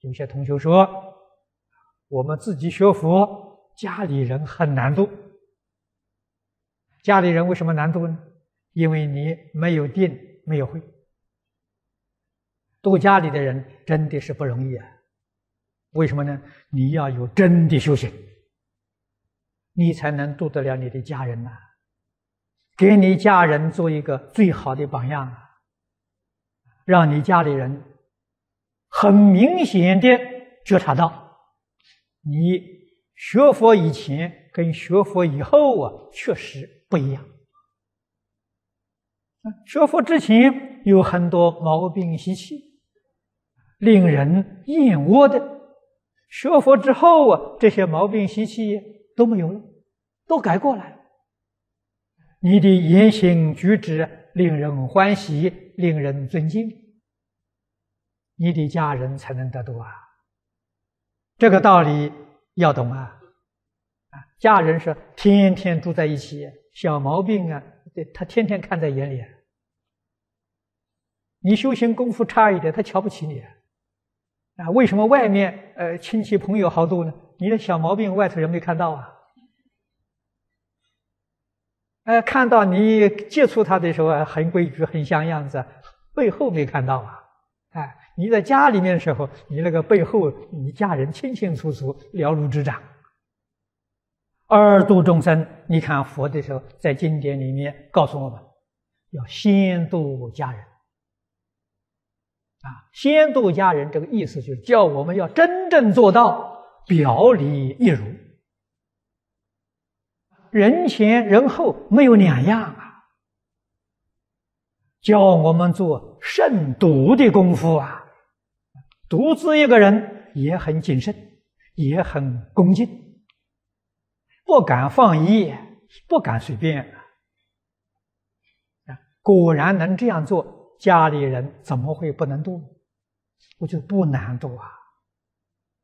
有些同学说，我们自己学佛，家里人很难度。家里人为什么难度呢？因为你没有定，没有慧。度家里的人真的是不容易啊！为什么呢？你要有真的修行，你才能度得了你的家人呐、给你家人做一个最好的榜样，让你家里人很明显的觉察到，你学佛以前跟学佛以后啊，确实不一样。学佛之前有很多毛病习气。令人厌恶的，学佛之后啊，这些毛病习气都没有了，都改过来了。你的言行举止令人欢喜，令人尊敬，你的家人才能得度啊。这个道理要懂啊！啊，家人是天天住在一起，小毛病啊，对他天天看在眼里。你修行功夫差一点，他瞧不起你。啊，为什么外面呃亲戚朋友好多呢？你的小毛病外头人没看到啊？呃，看到你接触他的时候很规矩、很像样子，背后没看到啊？你在家里面的时候，你那个背后，你家人清清楚楚、了如指掌。二度众生，你看佛的时候，在经典里面告诉我们，要先度家人。啊，先度家人，这个意思就是叫我们要真正做到表里一如，人前人后没有两样啊！教我们做慎独的功夫啊，独自一个人也很谨慎，也很恭敬，不敢放逸，不敢随便啊！果然能这样做。家里人怎么会不能度？我觉得不难度啊。